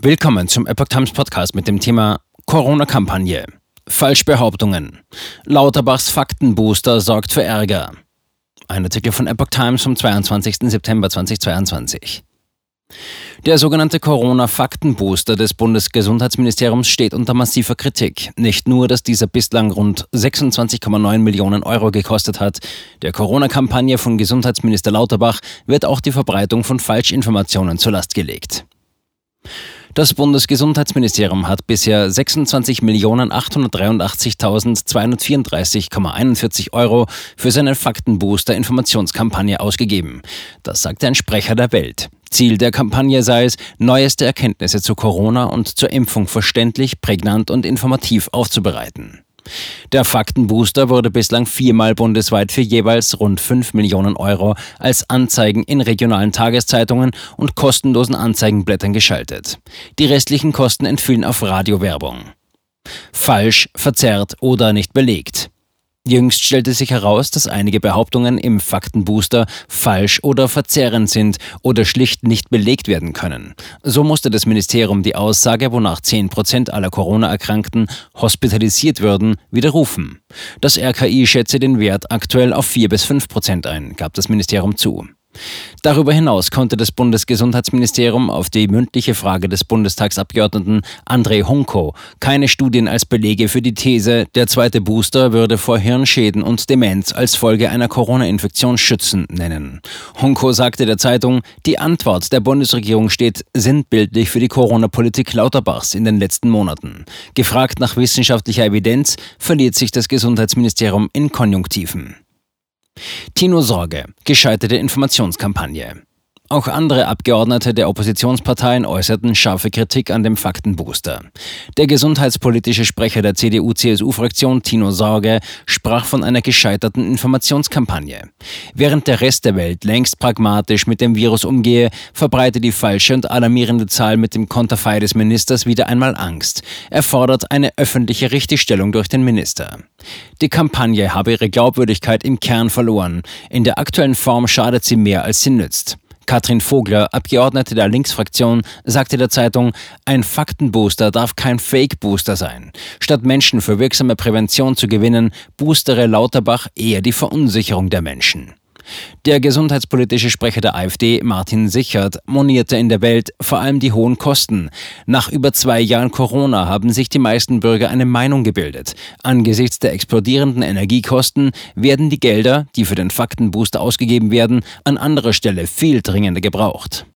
Willkommen zum Epoch Times Podcast mit dem Thema Corona-Kampagne. Falschbehauptungen. Lauterbachs Faktenbooster sorgt für Ärger. Ein Artikel von Epoch Times vom 22. September 2022. Der sogenannte Corona-Faktenbooster des Bundesgesundheitsministeriums steht unter massiver Kritik. Nicht nur, dass dieser bislang rund 26,9 Millionen Euro gekostet hat. Der Corona-Kampagne von Gesundheitsminister Lauterbach wird auch die Verbreitung von Falschinformationen zur Last gelegt. Das Bundesgesundheitsministerium hat bisher 26.883.234,41 Euro für seine Faktenbooster Informationskampagne ausgegeben. Das sagte ein Sprecher der Welt. Ziel der Kampagne sei es, neueste Erkenntnisse zu Corona und zur Impfung verständlich, prägnant und informativ aufzubereiten. Der Faktenbooster wurde bislang viermal bundesweit für jeweils rund 5 Millionen Euro als Anzeigen in regionalen Tageszeitungen und kostenlosen Anzeigenblättern geschaltet. Die restlichen Kosten entfielen auf Radiowerbung. Falsch, verzerrt oder nicht belegt. Jüngst stellte sich heraus, dass einige Behauptungen im Faktenbooster falsch oder verzerrend sind oder schlicht nicht belegt werden können. So musste das Ministerium die Aussage, wonach 10 Prozent aller Corona-Erkrankten hospitalisiert würden, widerrufen. Das RKI schätze den Wert aktuell auf 4 bis 5 Prozent ein, gab das Ministerium zu. Darüber hinaus konnte das Bundesgesundheitsministerium auf die mündliche Frage des Bundestagsabgeordneten André Honko keine Studien als Belege für die These, der zweite Booster würde vor Hirnschäden und Demenz als Folge einer Corona-Infektion schützen, nennen. Honko sagte der Zeitung, die Antwort der Bundesregierung steht sinnbildlich für die Corona-Politik Lauterbachs in den letzten Monaten. Gefragt nach wissenschaftlicher Evidenz verliert sich das Gesundheitsministerium in Konjunktiven. Tino Sorge, gescheiterte Informationskampagne. Auch andere Abgeordnete der Oppositionsparteien äußerten scharfe Kritik an dem Faktenbooster. Der gesundheitspolitische Sprecher der CDU-CSU-Fraktion Tino Sorge sprach von einer gescheiterten Informationskampagne. Während der Rest der Welt längst pragmatisch mit dem Virus umgehe, verbreite die falsche und alarmierende Zahl mit dem Konterfei des Ministers wieder einmal Angst. Er fordert eine öffentliche Richtigstellung durch den Minister. Die Kampagne habe ihre Glaubwürdigkeit im Kern verloren. In der aktuellen Form schadet sie mehr, als sie nützt. Katrin Vogler, Abgeordnete der Linksfraktion, sagte der Zeitung, ein Faktenbooster darf kein Fake-Booster sein. Statt Menschen für wirksame Prävention zu gewinnen, boostere Lauterbach eher die Verunsicherung der Menschen. Der gesundheitspolitische Sprecher der AfD, Martin Sichert, monierte in der Welt vor allem die hohen Kosten. Nach über zwei Jahren Corona haben sich die meisten Bürger eine Meinung gebildet. Angesichts der explodierenden Energiekosten werden die Gelder, die für den Faktenbooster ausgegeben werden, an anderer Stelle viel dringender gebraucht.